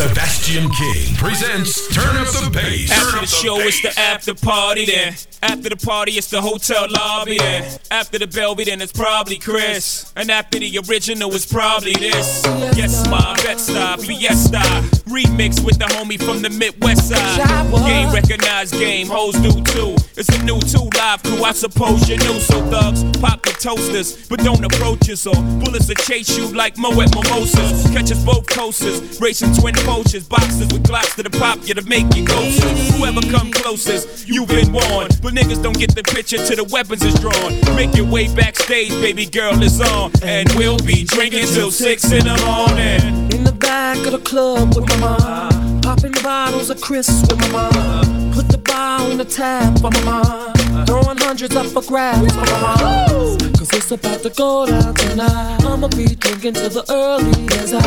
Sebastian King presents Turn Up the Bass. After the show, it's the after party then. After the party, it's the hotel lobby then. After the Belvy, then it's probably Chris. And after the original, it's probably this. Yes, my Bed-Stuy, Fiesta. Remix with the homie from the Midwest side. Game recognized game, hoes do too. It's a new two live crew, I suppose you knew. So thugs, pop the toasters, but don't approach us. Or bullets will chase you like Moet Mimosas. Catch us both coasters, racing twin poachers. Boxes with glocks to the pop you to make you ghosts. Whoever come closest, you've been warned. But niggas don't get the picture till the weapons is drawn. Make your way backstage, baby girl is on. And we'll be drinking till six in the morning. In the back of the club with my mom. Popping bottles of Chris with my mom. Put the bar on the tap for my mom. Throwing hundreds up for grabs for my mom. Cause it's about to go down tonight. I'ma be drinking till the early as I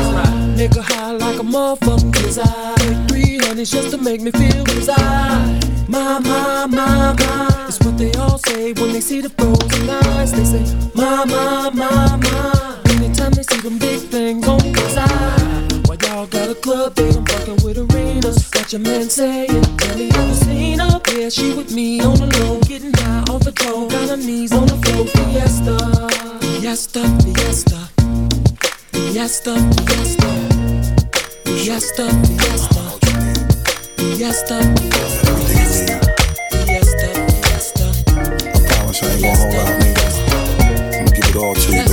Nigga high like a motherfucking cause I Take three honeys just to make me feel cause I My, my, my, my It's what they all say when they see the frozen eyes They say, my, my, my, my Anytime they see them big things on the side Y'all got a club date, I'm fucking with arenas. Got your man saying, tell me you seen her? Yeah, she with me on the low Getting high off the dough, got her knees on the floor Fiesta, fiesta, fiesta. Fiesta, fiesta. Fiesta, fiesta. Fiesta, fiesta. Fiesta, fiesta. I promise I ain't gonna hold out, nigga. I'ma give it all to you,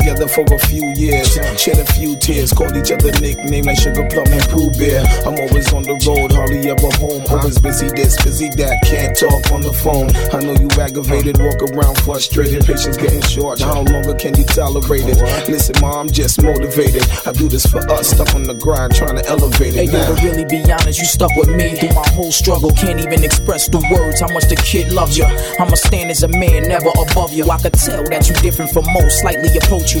Together for a few years, shed a few tears, called each other nicknames like Sugar Plum and Pooh Bear. I'm always on the road, hardly ever home. Uh-huh. Always busy this, busy that, can't talk on the phone. I know you aggravated, walk around frustrated, patience getting short. How longer can you tolerate it? Listen, mom, I'm just motivated. I do this for us, stuck on the grind, trying to elevate Hey, it yo, now. to really be honest, you stuck with me through my whole struggle. Can't even express the words how much the kid loves you. I'ma stand as a man, never above you. I could tell that you different from most, slightly approach you.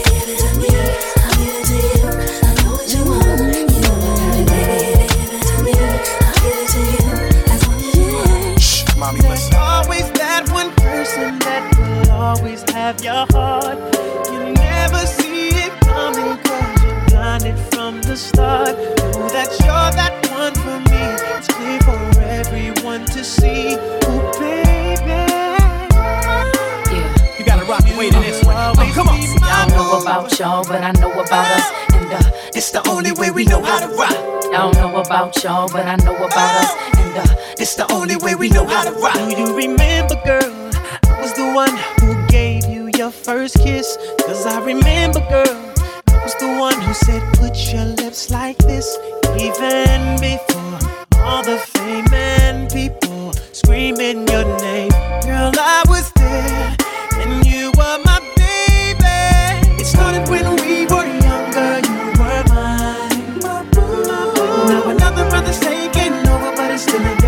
want. Shh, listen. always that one person that will always have your heart. You never see it coming cause you're blinded from the start. Know that you're that one for me. It's clear for everyone to see. Ooh, baby. Yeah, you gotta rock the way to this one. Oh, come on. I don't know about y'all, but I know about us. Uh, It's the only way we know how to rock. I don't know about y'all, but I know about us. And uh, It's the only way we know how to rock. Do you remember, girl? I was the one who gave you your first kiss. Cause I remember, girl. I was the one who said, put your lips like this. Even before all the fame and people screaming your name. Girl, I was there. And you were my still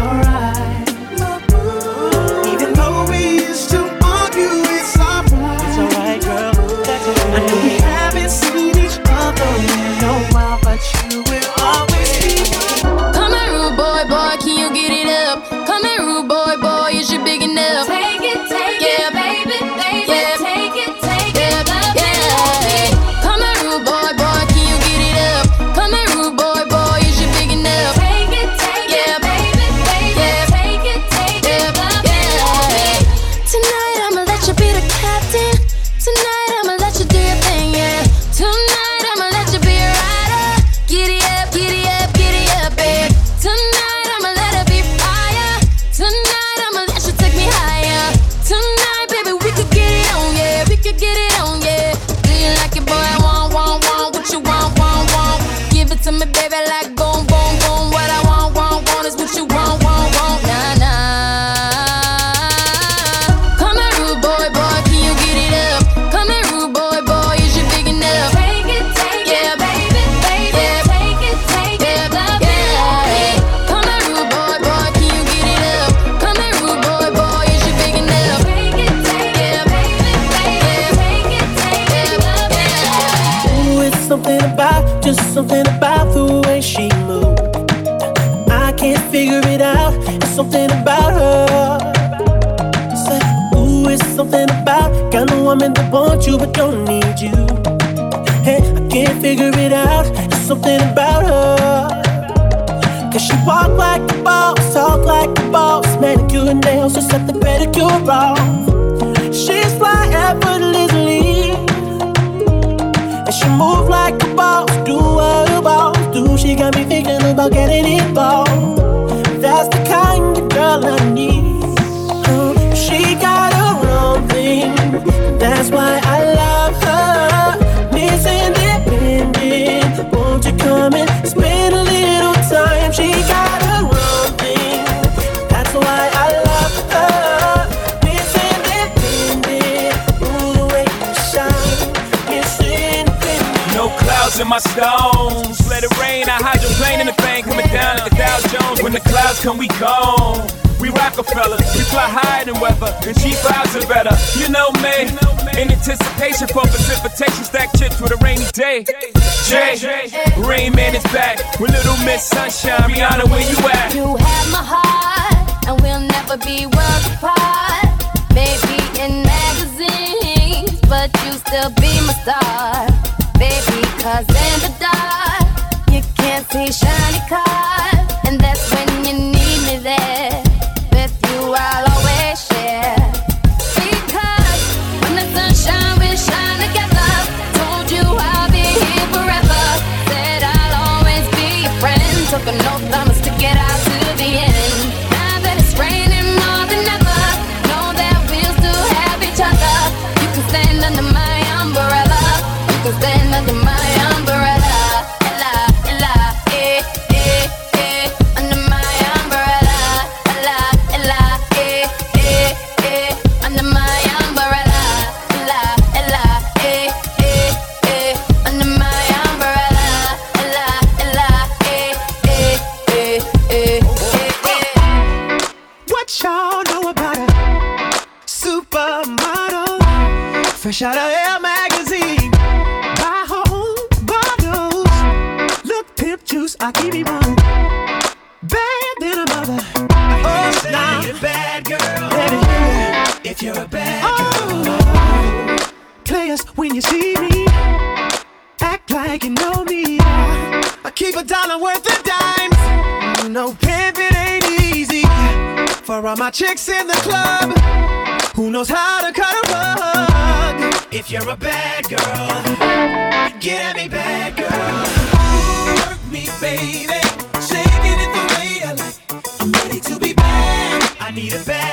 my stones. Let it rain. I hydroplane in the thing coming down like a Dow Jones. When the clouds come, we gone. We Rockefeller, we fly higher than weather, and cheap vibes are better. You know me, in anticipation for precipitation, stack chips with a rainy day. Jay, Rain Man is back with Little Miss Sunshine. Rihanna, where you at? You have my heart, and we'll never be worlds apart. Maybe in magazines, but you still be my star. Baby, cause in the dark, you can't see shiny cars. Fresh out of Air magazine. Buy own bottles. Look, pimp juice, I keep it one. Bad than a mother. Oh, now. a bad girl. Baby, if you're a bad oh, girl. Players, when you see me, act like you know me. I keep a dollar worth of dimes. You know, pimping ain't easy. For all my chicks in the club, who knows how to cut a rug? If you're a bad girl, get at me, bad girl. Work me, baby. Shaking it the way I like. I'm ready to be bad. I need a bad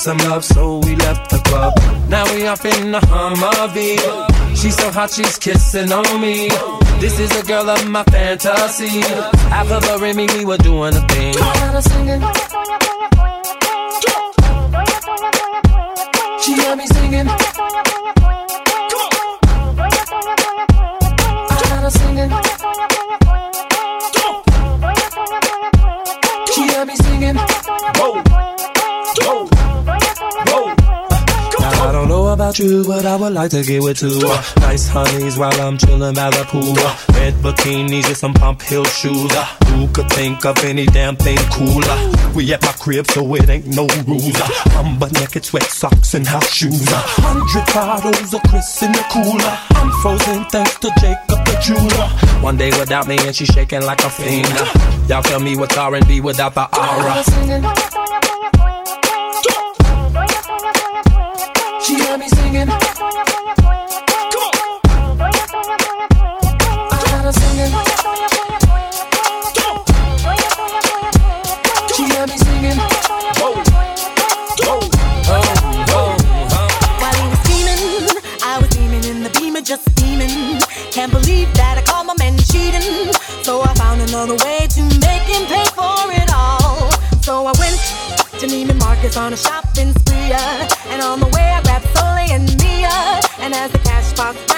some love, so we left the club. Now we off in the Humvee. She's so hot, she's kissing on me. This is a girl of my fantasy. After the Remy, we were doing a thing. She got me singing. About you, but I would like to get with two uh, nice honeys while I'm chilling by the pool. Red bikinis and some pump heel shoes. Who could think of any damn thing cooler? We at my crib, so it ain't no rules. I'm but naked, sweat socks and house shoes. Hundred bottles of Chris in the cooler. I'm frozen thanks to Jacob the jeweler. One day without me and she shaking like a fiend. Y'all tell me what's R&B without the aura. Singing. I got her singing. She heard me singing. While he was steaming, I was the beamer, just steaming. Can't believe that I my man cheating. So I found another way to make him pay for it all. So I went to Neiman Marcus on a shopping spree. uh, And on the way I And as the cash box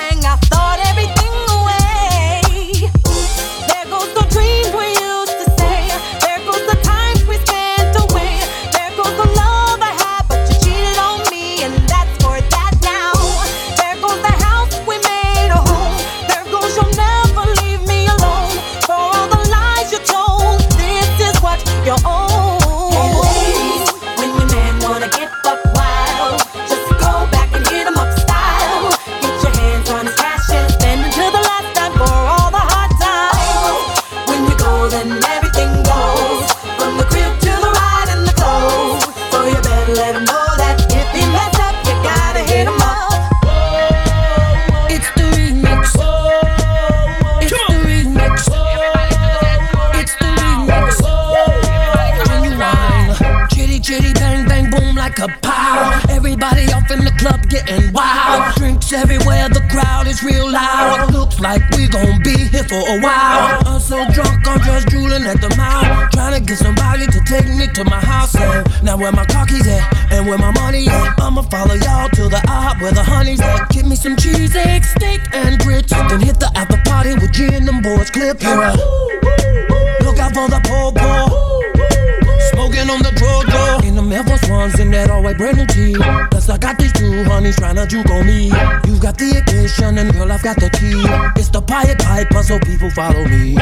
Everywhere, the crowd is real loud. Looks like we gon' be here for a while. I'm so drunk, I'm just drooling at the mouth. Trying to get somebody to take me to my house. And now where my car keys at and where my money at? I'ma follow y'all to the op where the honey's at. Give me some cheese, egg, steak, and grits. Then hit the after party with G and them boys. Clip here. Look out for the po po. Smoking on the draw. In the Air Force Ones in that all white brand new tee. Plus I got these two honeys trying to juke on me. You got the ignition and girl I've got the key. It's the Pied Piper so people follow me.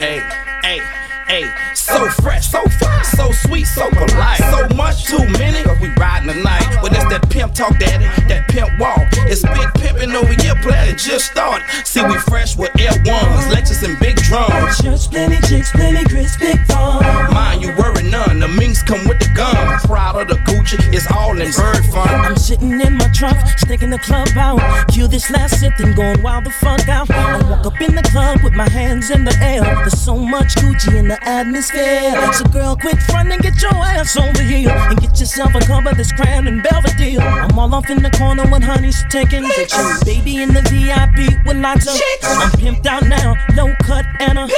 Hey, hey, hey, so fresh, so fine, so sweet, so polite. So much too many, cause we riding tonight. But it's that pimp talk, daddy, that pimp walk. It's big pimping over here, player just started. See, we fresh with L1s, Lexus and big drums. Just plenty chicks, plenty Chris, big fun. Sticking the club out. Cue this last sip, then going wild the fuck out. I walk up in the club with my hands in the air. There's so much Gucci in the atmosphere. So girl, quit frontin', get your ass over here and get yourself a cup of this Crown and Belvedere. I'm all off in the corner when honey's taking pictures. Baby in the VIP with lots of I'm pimped out now, low cut and a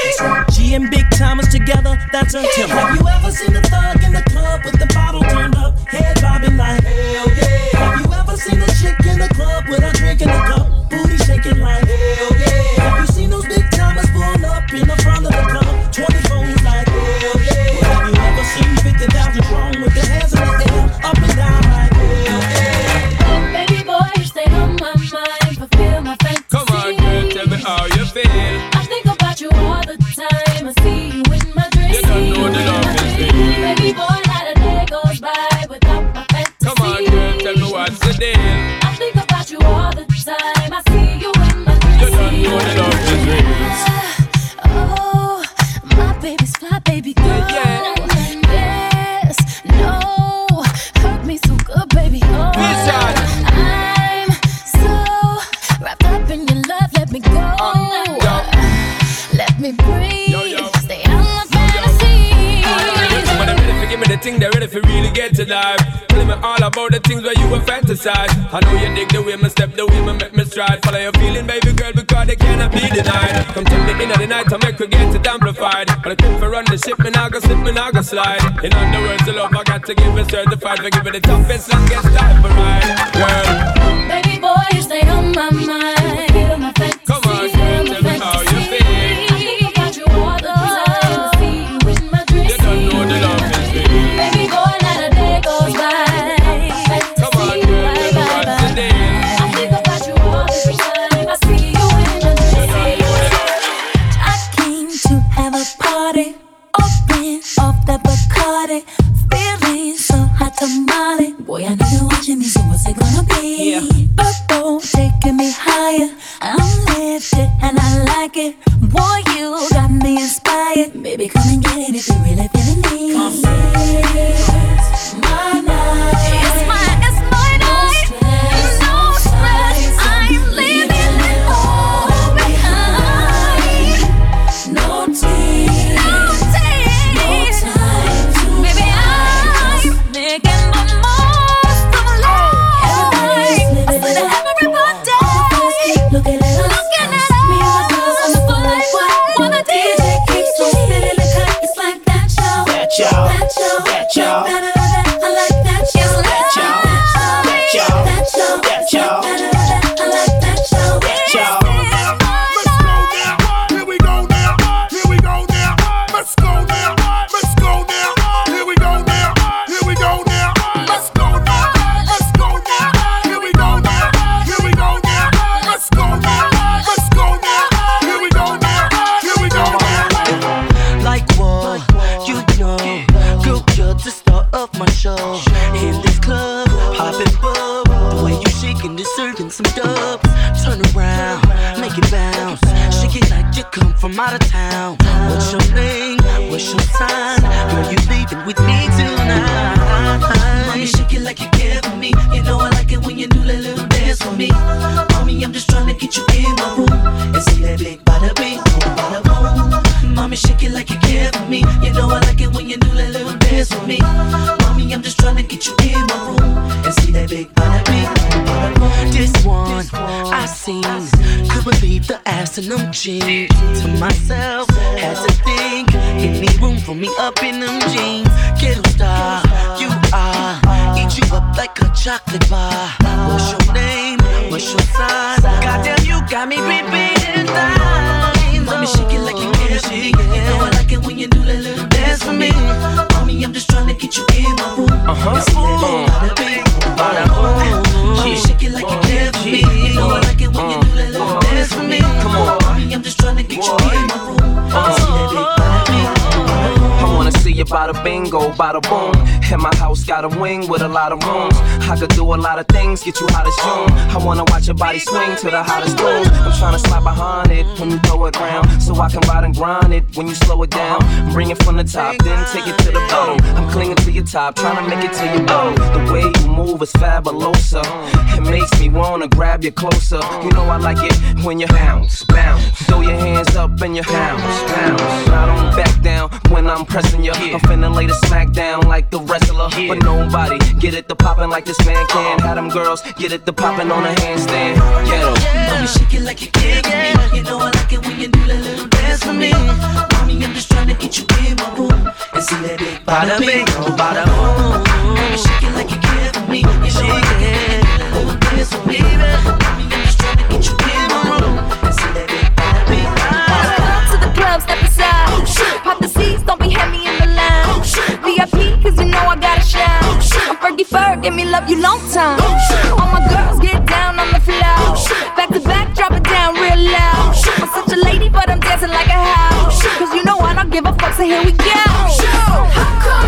G and big timers together. That's a tip. Have you ever seen a thug in the club with the bottle turned up, head bobbing like life. Tell me all about the things where you were fantasize. I know you dig the way my step, the way my make me stride. Follow your feeling, baby girl, because they cannot be denied. Come tell me in the night, I make we get it amplified. But I think for run the ship, me now go slip, me now go slide. In other words, the love I got to give it certified. For give it the toughest, longest time for ride, girl. Baby boy, you stay on my mind. Seen, could believe the ass in them jeans. To myself, had to think, any room for me up in them jeans. Ghetto star, you are, eat you up like a chocolate bar. What's your name? What's your sign? Goddamn, you got me repeating lines. Mommy, shake it like you me. You know I like it when you do that little dance for me. Mommy, I'm just trying to get you in my room. Uh-huh. See that bada bing, bada boom. Mommy, shake it like you care for me. You know I like it when you do that little dance for me. Come on, I'm just trying to get you in my room. You bada bingo, bada boom. And my house got a wing with a lot of rooms. I could do a lot of things, get you hot as June. I wanna watch your body swing to the hottest tunes. I'm tryna slide behind it when you throw it around. So I can ride and grind it when you slow it down. Bring it from the top, then take it to the bottom. I'm clinging to your top, tryna make it to your bottom. The way you move is fabulosa. It makes me wanna grab you closer. You know I like it when you bounce, bounce. Throw your hands up and you bounce, bounce. I don't back down when I'm pressing you. I'm finna lay the smack down like the wrestler. But nobody get it the poppin' like this man can. Uh-huh. Have them girls get it the poppin' on a handstand. Get 'em. Mommy, shake it like you care for me. You know I like it when you do that little dance for me. Mommy, I'm just trying to get you in my room and see that big bada bing, bada boom. Mommy, shake it like you care for me. You know I like it when you do that little dance for me. Mommy, I'm just trying to get you in Ferg, give me love you long time. All my girls get down on the floor. Back to back, drop it down real loud. I'm such a lady, but I'm dancing like a house. Cause you know I don't give a fuck, so here we go. How come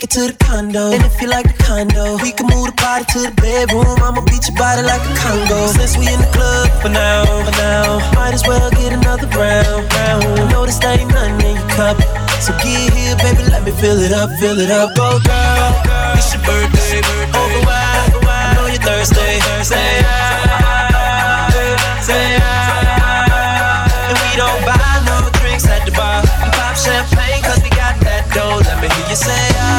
take it to the condo. And if you like the condo, we can move the party to the bedroom. I'ma beat your body like a Congo. Since we in the club for now, for now, might as well get another round, round. Notice there ain't nothing in your cup. So get here, baby, let me fill it up, fill it up. Go, girl, it's your birthday. Over wide, I know you're thirsty. Say I, say I. And we don't buy no drinks at the bar. We pop champagne cause we got that dough. Let me hear you say ah.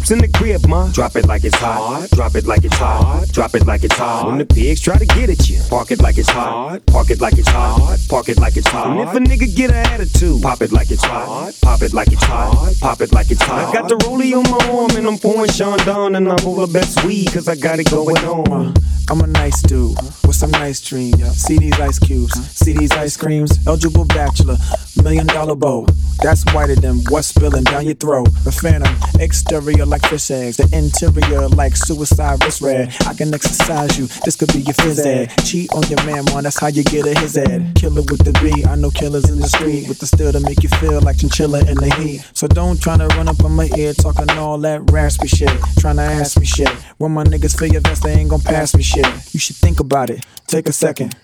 Pimp's in the crib, ma, drop it like it's hot. Drop it like it's hot. Drop it like it's hot. When the pigs try to get at you, park it like it's hot. Park it like it's hot. Park it like it's hot. And if a nigga get an attitude, pop it like it's hot. Pop it like it's hot. Pop it like it's hot. I got the rollie on my arm and I'm pouring Sean down and I'm over best weed cause I got it going on. I'm a nice dude with some nice dreams. See these ice cubes, see these ice creams. Eligible bachelor, million dollar bow. That's whiter than what's spilling down your throat. The phantom, exterior like fish eggs, the interior like suicide wrist red. I can exercise you, this could be your phys ed. Cheat on your man, man, that's how you get a his ed. Killer with the B, I know killers in the street with the steel to make you feel like chinchilla in the heat. So don't try to run up on my ear talking all that raspy shit. Trying to ask me shit. When my niggas feel your vest, they ain't gon' pass me shit. You should think about it, take a second.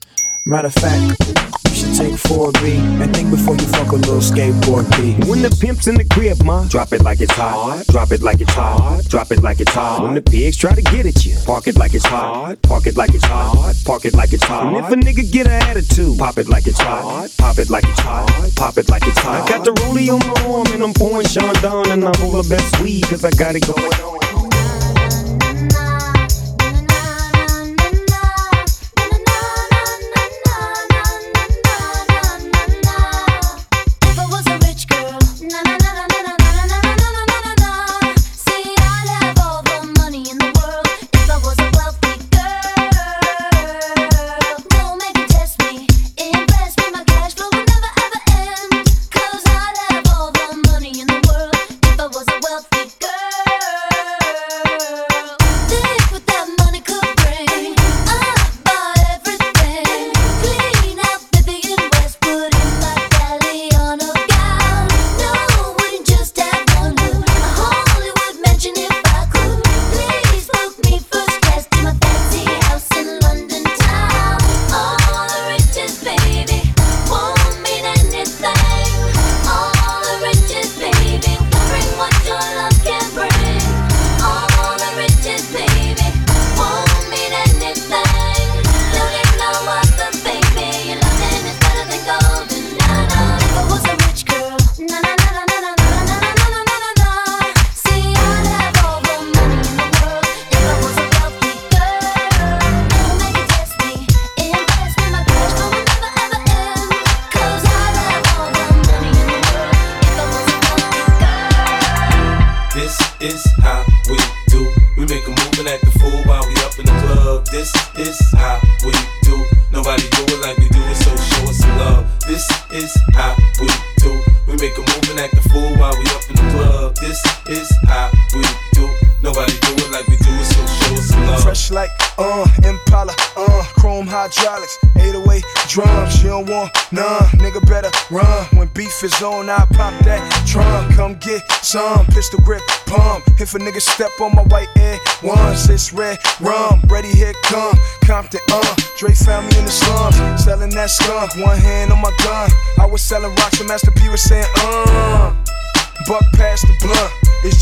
Matter of fact, you should take 4B and think before you fuck a little skateboard B. When the pimp's in the crib, ma, drop it like it's hot. Drop it like it's hot. Drop it like it's hot. When the pigs try to get at you, park it like it's hot. Park it like it's hot. Park it like it's hot. And if a nigga get an attitude, pop it like it's hot. Pop it like it's hot. Pop it like it's hot. I got the rollie on my arm and I'm pouring Sean down and I'm over best weed cause I got it going on. A nigga step on my white air once, it's red rum. Ready, here come Compton, uh. Dre found me in the slums, selling that skunk. One hand on my gun. I was selling rocks, and Master P was saying, uh. Buck.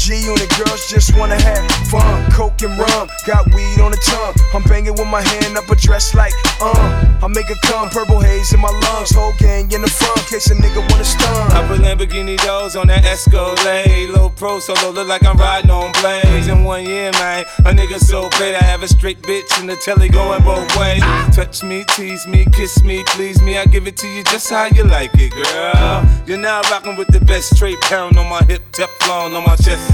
G unit, girls just wanna have fun. Coke and rum, got weed on the tongue. I'm banging with my hand up a dress like, uh. I make it come, purple haze in my lungs. Whole gang in the front, case a nigga wanna stun. I put Lamborghini doors on that Escalade. Low pro solo, look like I'm riding on blades. In one year, man, a nigga so paid. I have a straight bitch in the telly going both ways. Touch me, tease me, kiss me, please me. I give it to you just how you like it, girl. You're now rocking with the best straight pound on my hip, Teflon on my chest.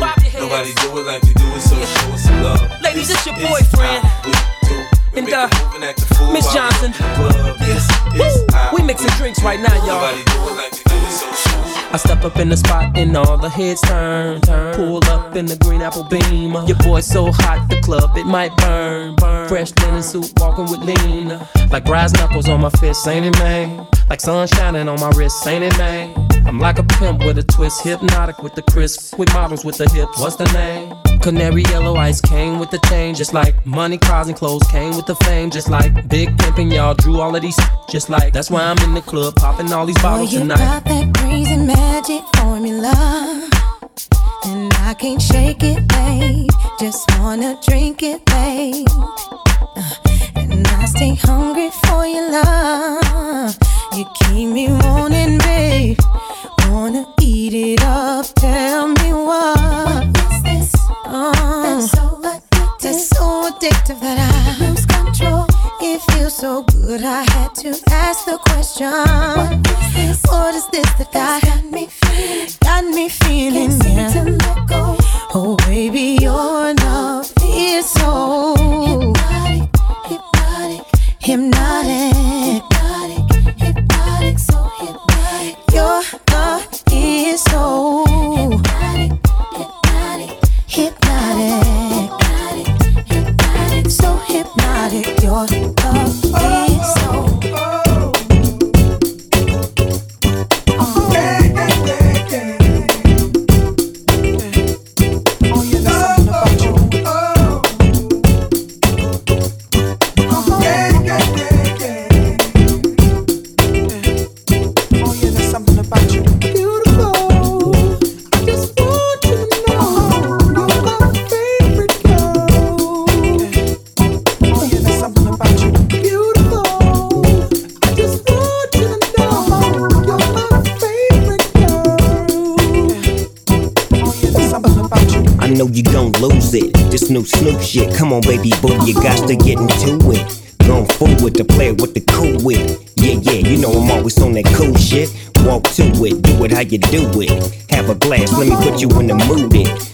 Nobody do it like we do it, so show us some love. Ladies, This it's your boyfriend. And uh, a move and act a fool Miss while we up Johnson. in the club. This is how We mixing drinks right now, y'all. Nobody do it like do it, so show us I step up in the spot and all the heads turn, turn. Pull up in the green apple beam. Your boy so hot, the club it might burn, burn. Fresh linen suit, walking with lean. Like brass knuckles on my fist, ain't it, man? Like sun shining on my wrist, ain't it, man? I'm like a pimp with a twist, hypnotic with the crisp, with models with the hips. What's the name? Canary yellow ice came with the change, just like money, cars, and clothes came with the fame, just like big pimping. Y'all drew all of these, just like that's why I'm in the club popping all these Boy, bottles you tonight. got that crazy magic formula. And I can't shake it, babe. Just wanna drink it, babe. Uh, and I stay hungry for your love. You keep me wanting, babe. Wanna eat it up. Tell me what. What is this? Uh-huh. that's so addictive. That's so addictive that I lose control. It feels so good, I had to ask the question. What is this? What is this that got, got me feeling? Got me feeling, Can't yeah. To let go. Oh, baby, your love got to get into it. Going forward to play with the cool wit. Yeah, yeah, you know I'm always on that cool shit. Walk to it, do it how you do it. Have a glass, let me put you in the mood. It.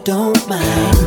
don't mind.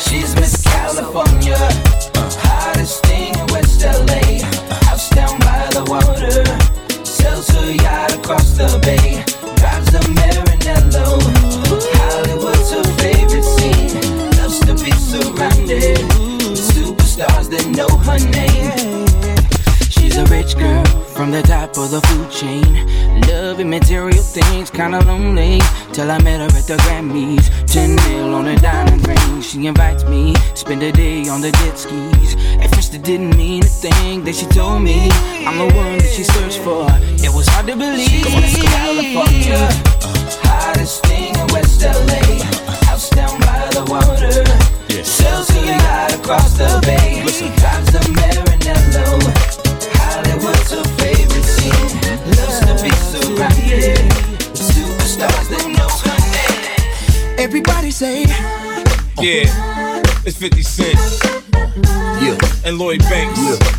She's on the jet skis. At first, it didn't mean a thing that she told me. I'm the one that she searched for. It was hard to believe.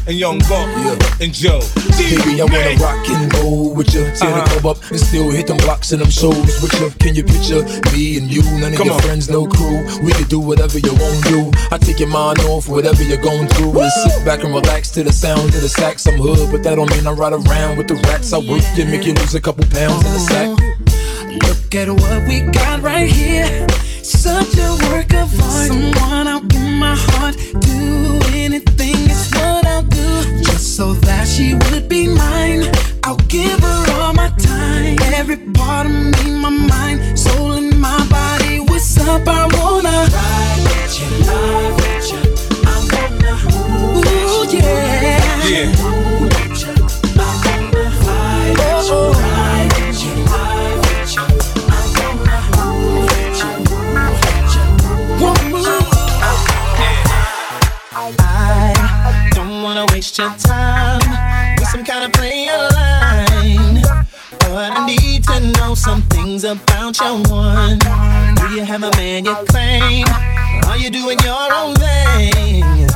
And Young Buck. And Joe. Baby, I wanna rock and roll with you. Tear the uh-huh. club up and still hit them blocks and them shows with you. Can you picture me and you? None of Come your on. friends, no crew. We could do whatever you want to do. I take your mind off whatever you're going through. And sit back and relax to the sound of the sax. I'm hood, but that don't mean I ride around with the rats. I work you, make you lose a couple pounds in the sack. Look at what we got right here. Such a work of art. Someone I'll give my heart. Do anything, so that she would be mine. I'll give her all my time. Every part of me, my mind, soul, and my body. What's up? I wanna ride with you, love with you. I wanna, ooh, yeah. Yeah. Time with some kind of player line. But I need to know some things about your one. Do you have a man you claim? Are you doing your own thing?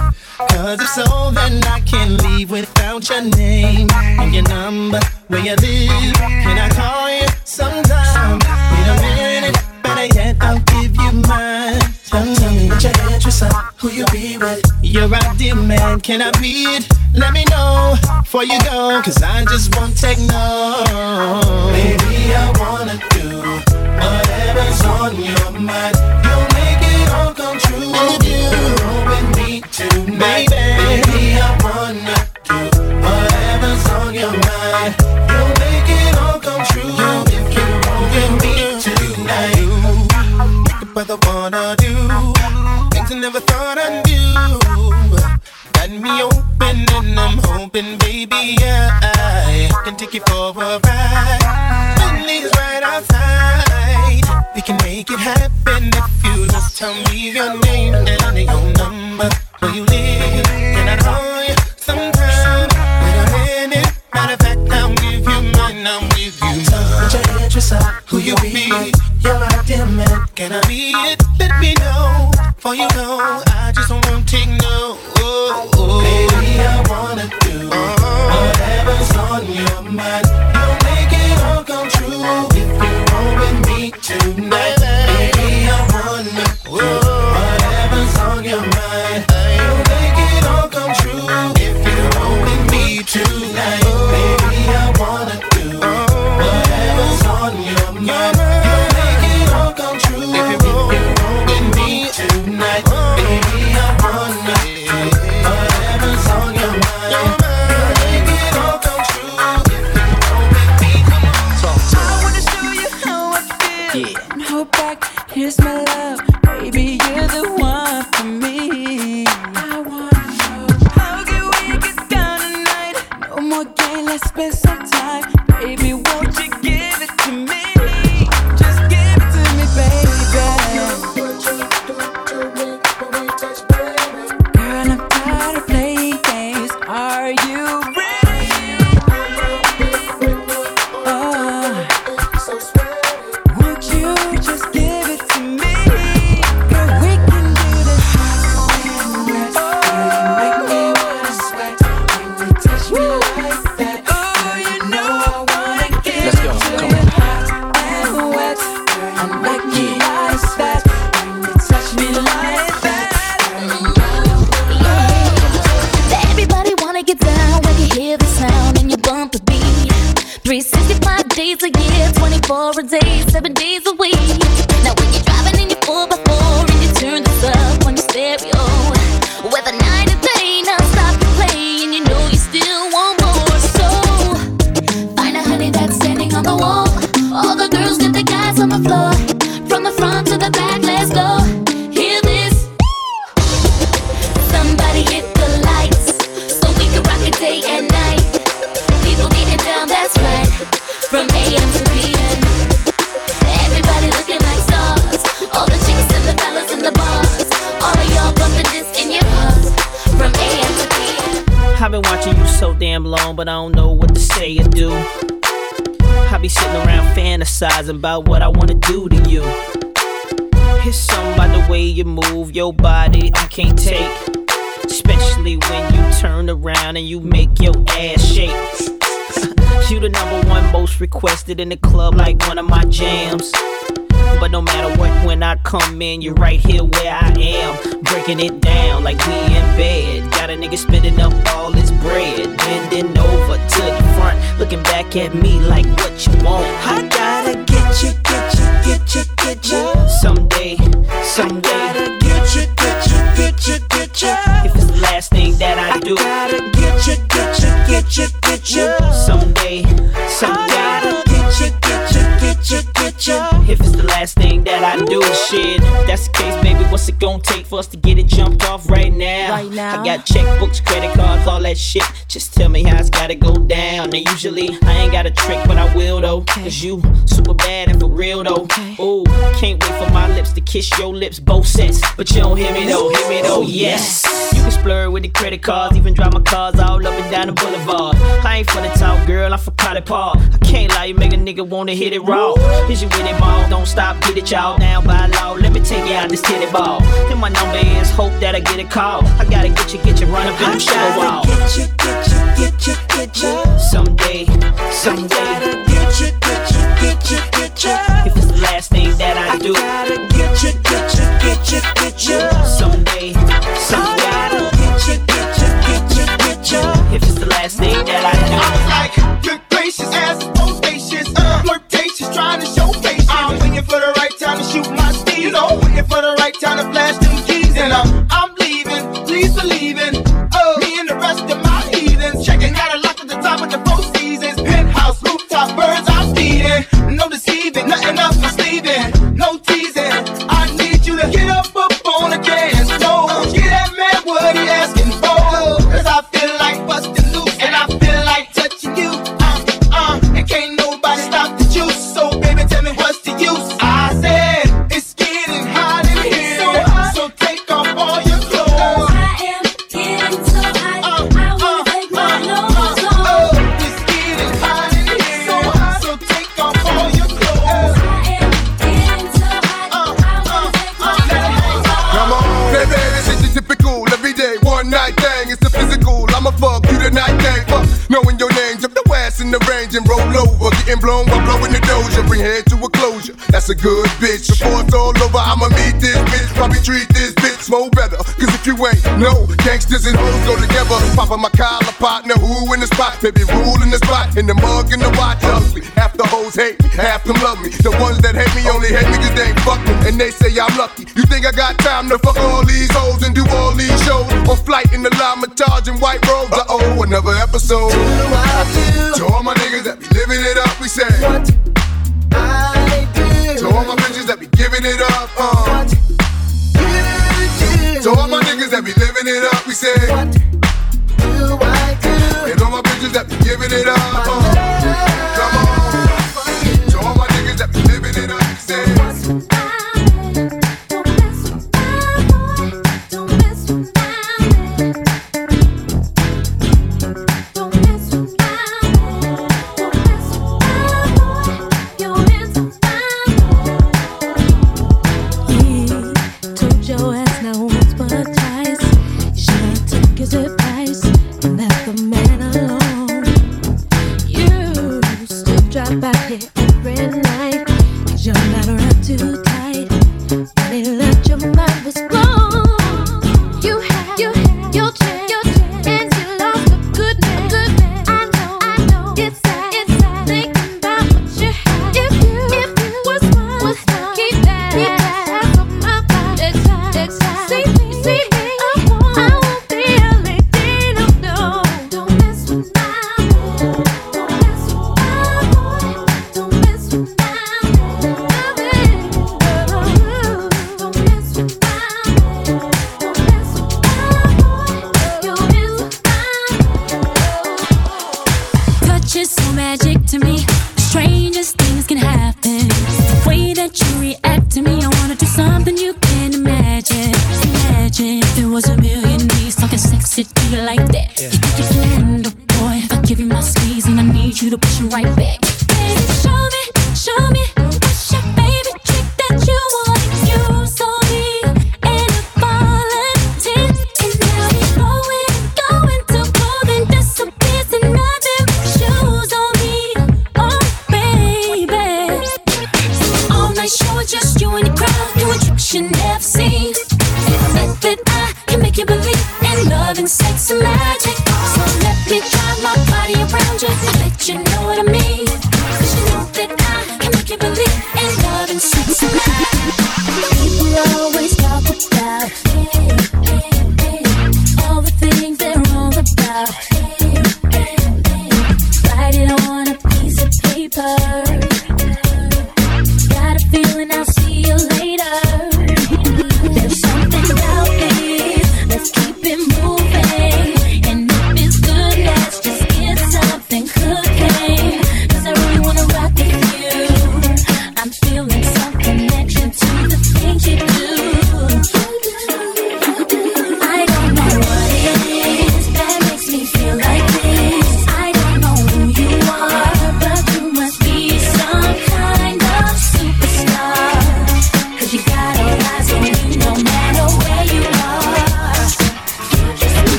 Cause if so, then I can't leave without your name and your number, where you live. Can I call you sometime? In a minute, better yet, I'll give you mine. Tell me what your address up, who you be with. Your ideal man, can I be it? Let me know before you go, cause I just won't take no. Baby, I wanna do whatever's on your mind. You'll make it all come true. If you roll with me tonight, baby, I wanna do whatever's on your mind. You'll make it all come true. If you roll with me tonight, about the wanna do I never thought I'd do. Got me open and I'm hoping, baby, yeah, I can take you for a ride. Bentley's right outside. We can make it happen if you just tell me your name and your number, where you live, Can I call you sometime. Wait a minute, matter of fact, I'll give you mine, I'll give you mine decide who you be. You're my man. Can I be it? Let me know. For you know, I just don't want to take no. Oh, oh. Baby, I wanna do whatever's on your mind. You'll make it all come true if you roll with me tonight. Baby, I wanna do whatever's on your mind. You'll make it all come true if you roll with me tonight. On your mind. But no matter what, when I come in, you're right here where I am. Breaking it down like we in bed. Got a nigga spending up all his bread. Bending over to the front, looking back at me like what you want. I gotta get you, get you, get you, get you. Someday, someday. I gotta Get you, get you, get you, get you. If it's the last thing that I do. I gotta get you, get you, get you, get you. Do, shit. If that's the case, baby, what's it gonna take for us to get it jumped off right now? Right now. I got checkbooks, credit cards, all that shit. Just tell me how it's gotta go down. Now, usually, I ain't got a trick, but I will though. Cause you super bad and for real though. Ooh, can't wait for my lips to kiss your lips, both sets. But you don't hear me though, hear me though, oh, yes. You can splurge with the credit cards, even drive my cars all up and down the boulevard. I ain't for the talk, girl, I'm for potty paw. I can't lie, you make a nigga wanna hit it raw. Hit you with it ball, don't stop, get it y'all down by law. Let me take you out this titty ball. And my number is hope that I get a call. I gotta get you, get you, run up in the sugar wall. Get you, get you, get you, get you. Someday, someday. Get you, get you, get you, get you. If it's the last thing that I do. gotta get you, get you, get you, get you. Someday, someday. Get you, get you, get you, get you. If it's the last thing shoot my steezo. Waiting for the right time to flash them keys, and I'm, I'm leaving. Please believe it. Oh, me and the rest of my heathens. Checking out a lock at the top of the four seasons. Penthouse, rooftop, birds, I'm feeding. No deceiving, nothing up. Poppin' my collar partner, who in the spot? Baby, ruling the spot, in the mug, in the watch, ugly. Half the hoes hate me, half them love me. The ones that hate me only hate me cause they ain't fuckin'. And they say I'm lucky. You think I got time to fuck all these hoes and do all these shows? On flight in the Lamatage charging white robes. Uh oh, another episode. Do I do? To all my niggas that be living it up, we say. What I do. To all my bitches that be giving it up, uh. What you do. To all my niggas that be living it up, we say. What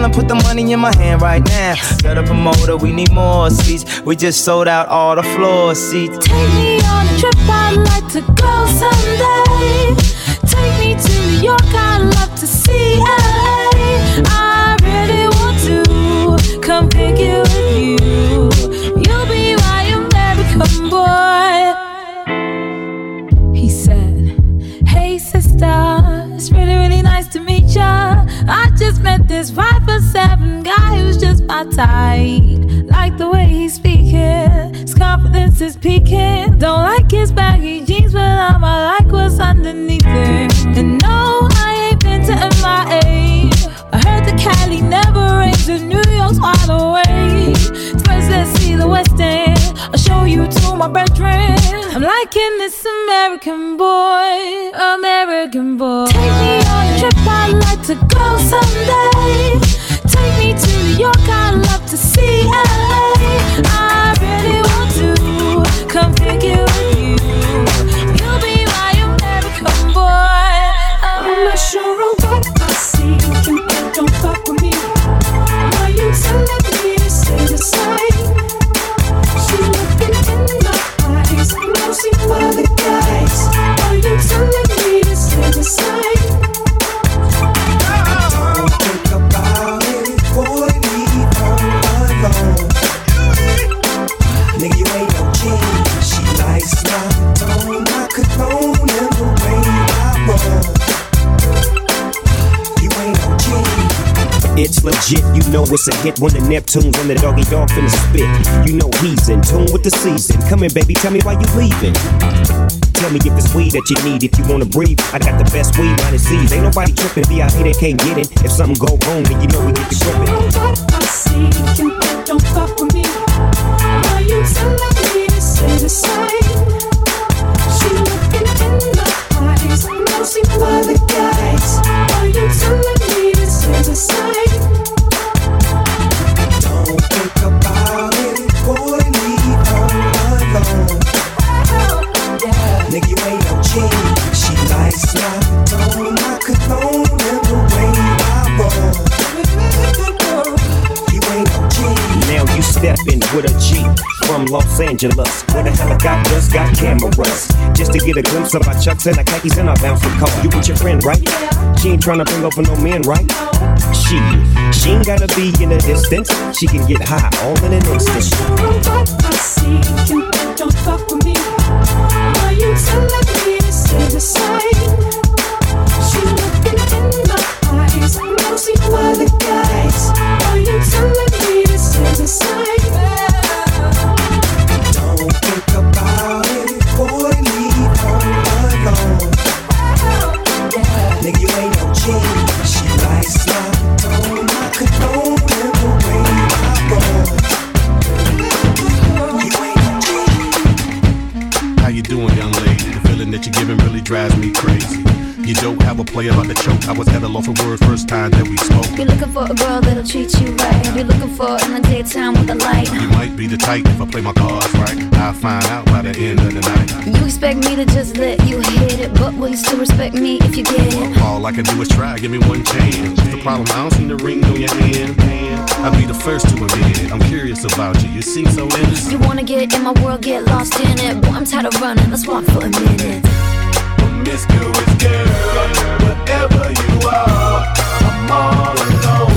Tell them put the money in my hand right now. Got a promoter, we need more seats. We just sold out all the floor seats. Take me on a trip, I'd like to go someday. Take me to New York, I'd love to see LA. Like the way he's speaking, his confidence is peaking. It's a hit when the Neptunes and the Doggy Dogg finna spit. You know he's in tune with the season. Come in, baby, tell me why you leaving. Tell me if it's weed that you need, if you wanna breathe. I got the best weed, minus C's. Ain't nobody tripping, VIP they can't get it. If something go wrong, then you know we get the gripping. Don't fuck with me. Are you telling me to stay the same? Stepping with a G from Los Angeles, where the helicopters got cameras. Just to get a glimpse of our chucks and our khakis and our bouncing car. You with your friend, right? She ain't tryna bring over no men, right? She, she ain't gotta be in the distance. She can get high all in an instant. I see don't fuck with me. Are you telling me to stay the same? She looking in my eyes. I know she other guys. Are be the type if I play my cards right. I'll find out by the end of the night. You expect me to just let you hit it, but will you still respect me if you get it? All I can do is try, give me one chance. The problem? I don't see the ring on your hand. I'll be the first to admit it. I'm curious about you. You seem so innocent. You wanna get in my world, get lost in it. Boy, I'm tired of running. Let's walk for a minute. Promiscuous girl, whatever you are, I'm all alone,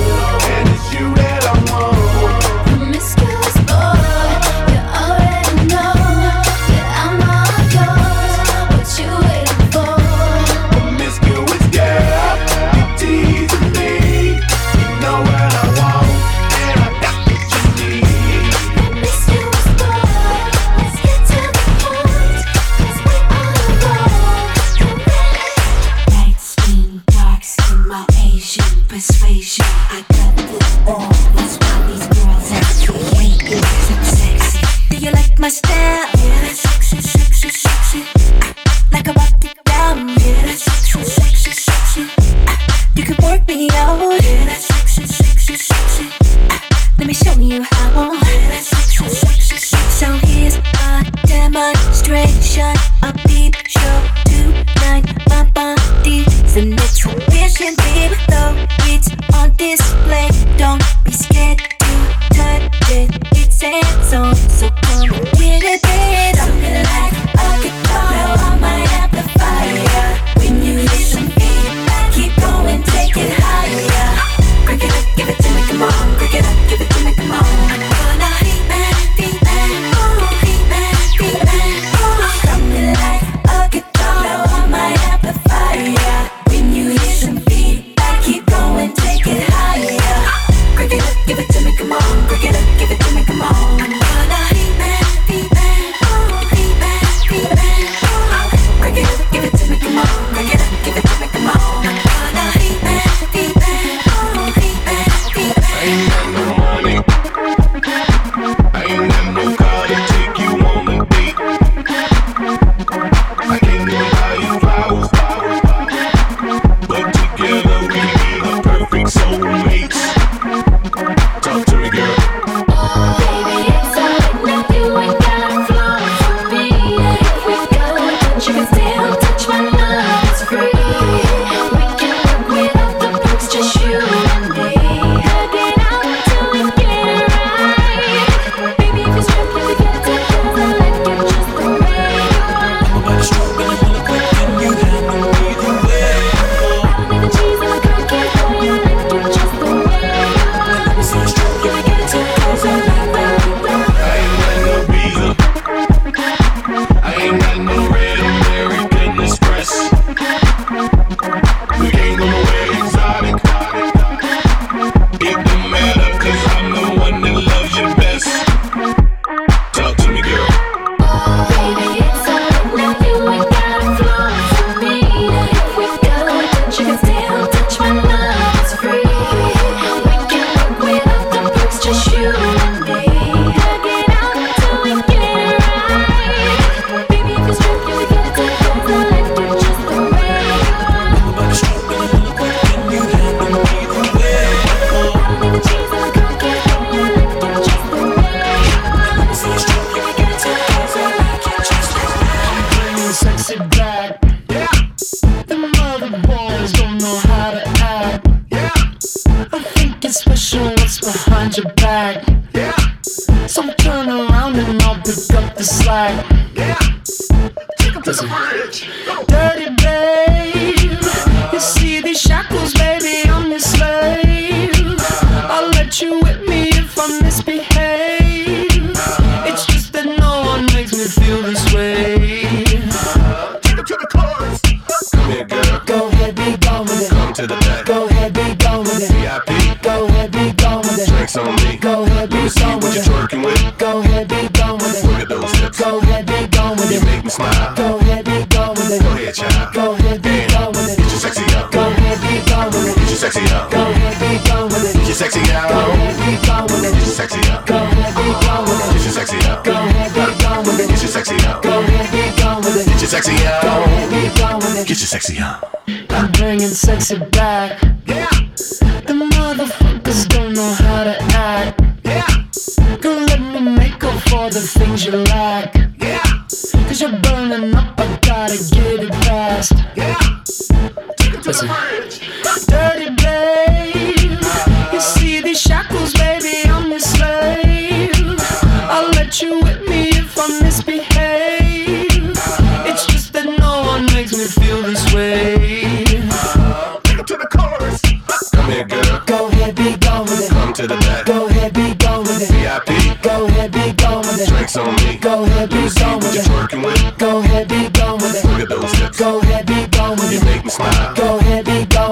dance on, so come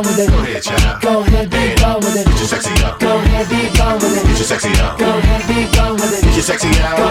gone with it. Go ahead, child. Go ahead, be gone with it. Get your sexy up. Go ahead, be gone with it. Get your sexy up. Go ahead, be gone with it. Get your sexy out.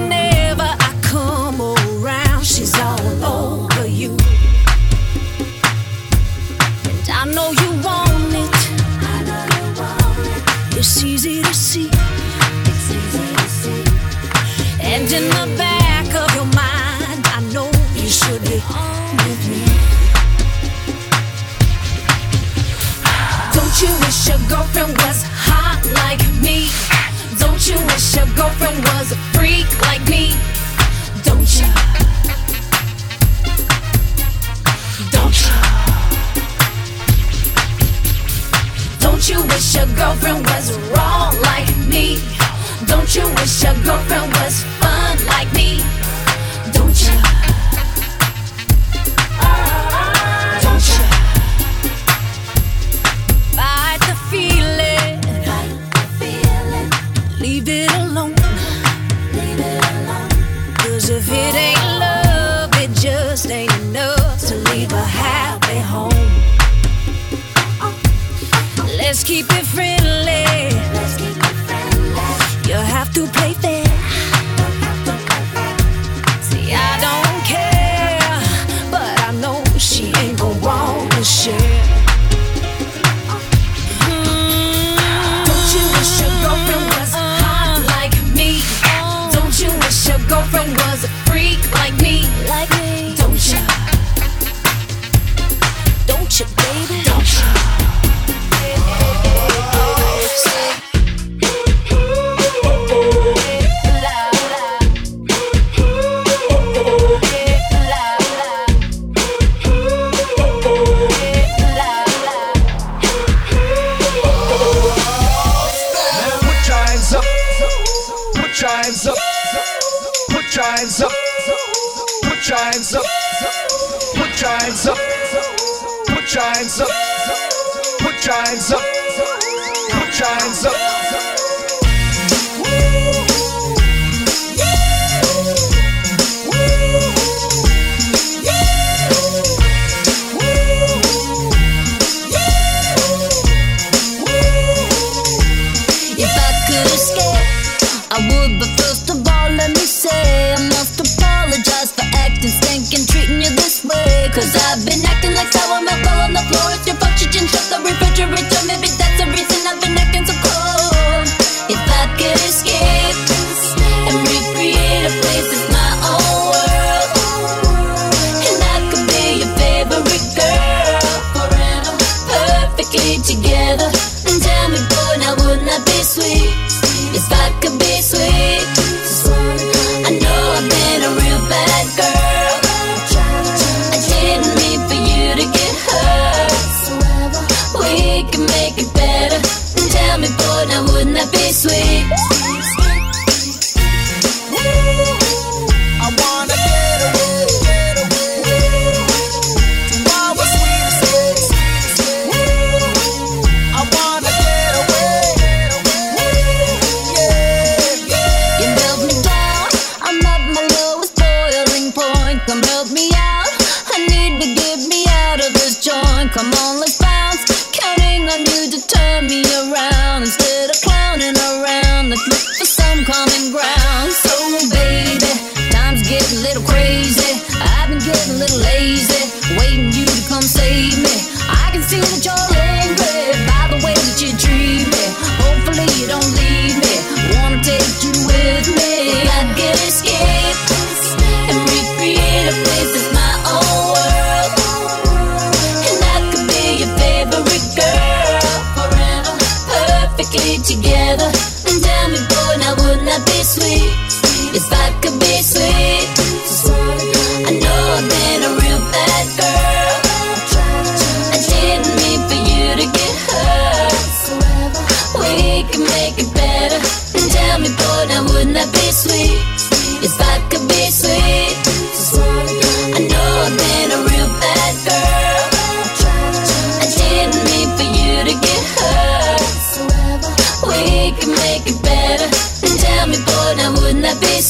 girlfriend was hot like me? Don't you wish your girlfriend was a freak like me? Don't ya? Don't ya? Don't you wish your girlfriend was raw like me? Don't you wish your girlfriend was fun like me?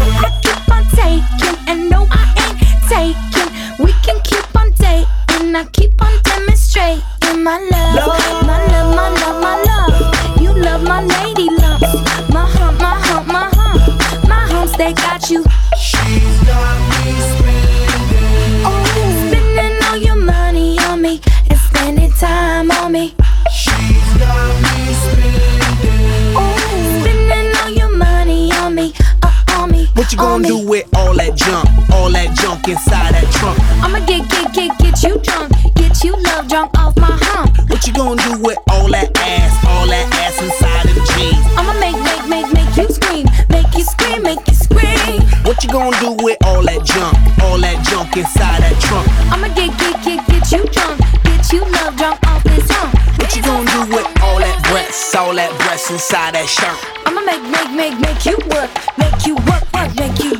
I keep on taking. And no, I ain't taking. We can keep on dating. I keep on demonstrating my love. My love, gonna do with all that junk, all that junk inside that trunk? I'ma get, get, get, get you drunk. Get you love drunk off my hump. What you gonna do with all that ass, all that ass inside them jeans? I'ma make, make, make, make you scream. Make you scream, make you scream. What you gonna do with all that junk, all that junk inside that trunk? I'ma get, get, get, get you drunk. Get you love drunk off that all that breasts inside that shirt? I'ma make, make, make, make you work. Make you work, work, make you